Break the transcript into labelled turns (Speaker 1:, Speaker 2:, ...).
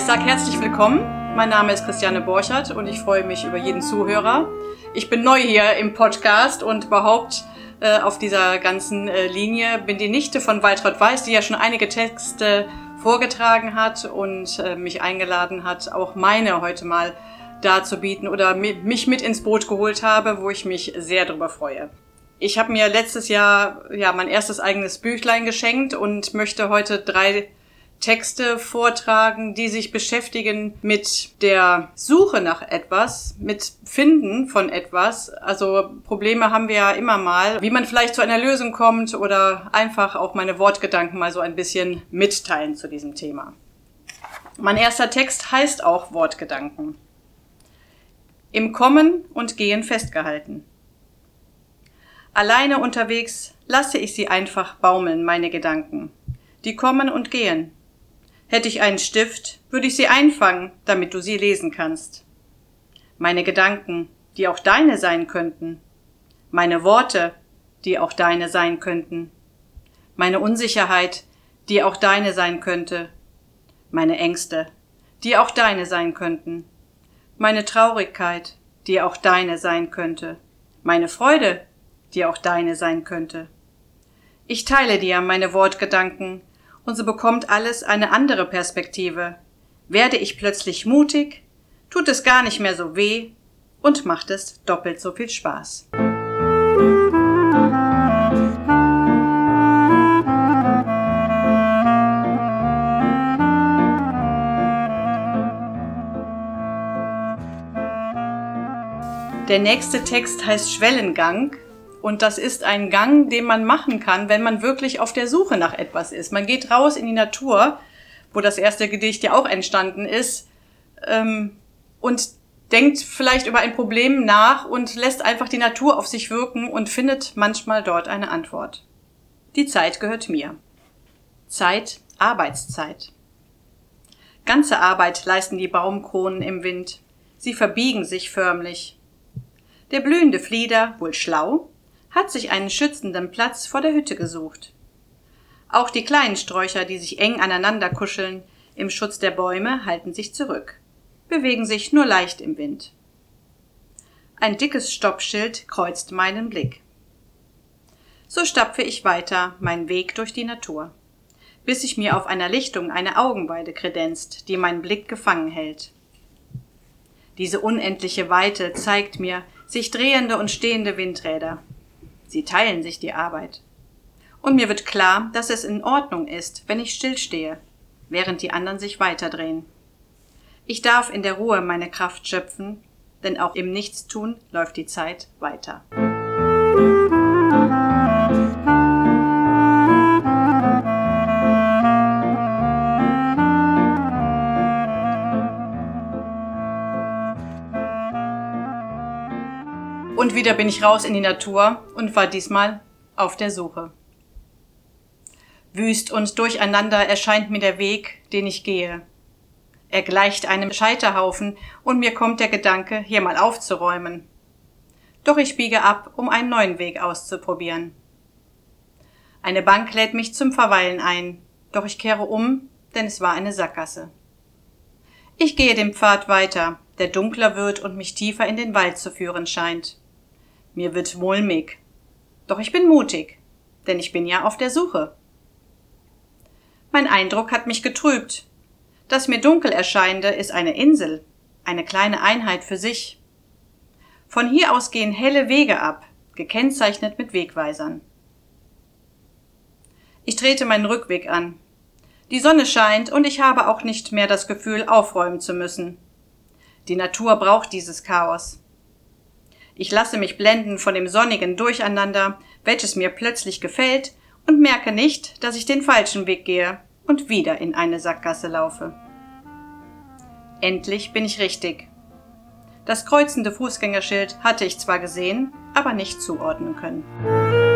Speaker 1: Ich sage herzlich willkommen. Mein Name ist Christiane Borchert und ich freue mich über jeden Zuhörer. Ich bin neu hier im Podcast und überhaupt äh, auf dieser ganzen äh, Linie bin die Nichte von Waltraud Weiß, die ja schon einige Texte vorgetragen hat und äh, mich eingeladen hat, auch meine heute mal darzubieten oder mich mit ins Boot geholt habe, wo ich mich sehr darüber freue. Ich habe mir letztes Jahr ja mein erstes eigenes Büchlein geschenkt und möchte heute drei Texte vortragen, die sich beschäftigen mit der Suche nach etwas, mit Finden von etwas. Also Probleme haben wir ja immer mal, wie man vielleicht zu einer Lösung kommt oder einfach auch meine Wortgedanken mal so ein bisschen mitteilen zu diesem Thema. Mein erster Text heißt auch Wortgedanken. Im Kommen und Gehen festgehalten. Alleine unterwegs lasse ich sie einfach baumeln, meine Gedanken. Die kommen und gehen, Hätte ich einen Stift, würde ich sie einfangen, damit du sie lesen kannst. Meine Gedanken, die auch deine sein könnten. Meine Worte, die auch deine sein könnten. Meine Unsicherheit, die auch deine sein könnte. Meine Ängste, die auch deine sein könnten. Meine Traurigkeit, die auch deine sein könnte. Meine Freude, die auch deine sein könnte. Ich teile dir meine Wortgedanken, und so bekommt alles eine andere Perspektive. Werde ich plötzlich mutig, tut es gar nicht mehr so weh und macht es doppelt so viel Spaß. Der nächste Text heißt Schwellengang und das ist ein Gang, den man machen kann, wenn man wirklich auf der Suche nach etwas ist. Man geht raus in die Natur, wo das erste Gedicht ja auch entstanden ist, ähm, und denkt vielleicht über ein Problem nach und lässt einfach die Natur auf sich wirken und findet manchmal dort eine Antwort. Die Zeit gehört mir. Zeit, Arbeitszeit. Ganze Arbeit leisten die Baumkronen im Wind. Sie verbiegen sich förmlich. Der blühende Flieder, wohl schlau, hat sich einen schützenden Platz vor der Hütte gesucht. Auch die kleinen Sträucher, die sich eng aneinander kuscheln, im Schutz der Bäume, halten sich zurück, bewegen sich nur leicht im Wind. Ein dickes Stoppschild kreuzt meinen Blick. So stapfe ich weiter meinen Weg durch die Natur, bis sich mir auf einer Lichtung eine Augenweide kredenzt, die meinen Blick gefangen hält. Diese unendliche Weite zeigt mir sich drehende und stehende Windräder, Sie teilen sich die Arbeit. Und mir wird klar, dass es in Ordnung ist, wenn ich stillstehe, während die anderen sich weiterdrehen. Ich darf in der Ruhe meine Kraft schöpfen, denn auch im Nichtstun läuft die Zeit weiter. Und wieder bin ich raus in die Natur und war diesmal auf der Suche. Wüst und durcheinander erscheint mir der Weg, den ich gehe. Er gleicht einem Scheiterhaufen und mir kommt der Gedanke, hier mal aufzuräumen. Doch ich biege ab, um einen neuen Weg auszuprobieren. Eine Bank lädt mich zum Verweilen ein, doch ich kehre um, denn es war eine Sackgasse. Ich gehe den Pfad weiter, der dunkler wird und mich tiefer in den Wald zu führen scheint. Mir wird mulmig. Doch ich bin mutig, denn ich bin ja auf der Suche. Mein Eindruck hat mich getrübt. Das mir dunkel erscheinende ist eine Insel, eine kleine Einheit für sich. Von hier aus gehen helle Wege ab, gekennzeichnet mit Wegweisern. Ich trete meinen Rückweg an. Die Sonne scheint und ich habe auch nicht mehr das Gefühl, aufräumen zu müssen. Die Natur braucht dieses Chaos. Ich lasse mich blenden von dem sonnigen Durcheinander, welches mir plötzlich gefällt, und merke nicht, dass ich den falschen Weg gehe und wieder in eine Sackgasse laufe. Endlich bin ich richtig. Das kreuzende Fußgängerschild hatte ich zwar gesehen, aber nicht zuordnen können.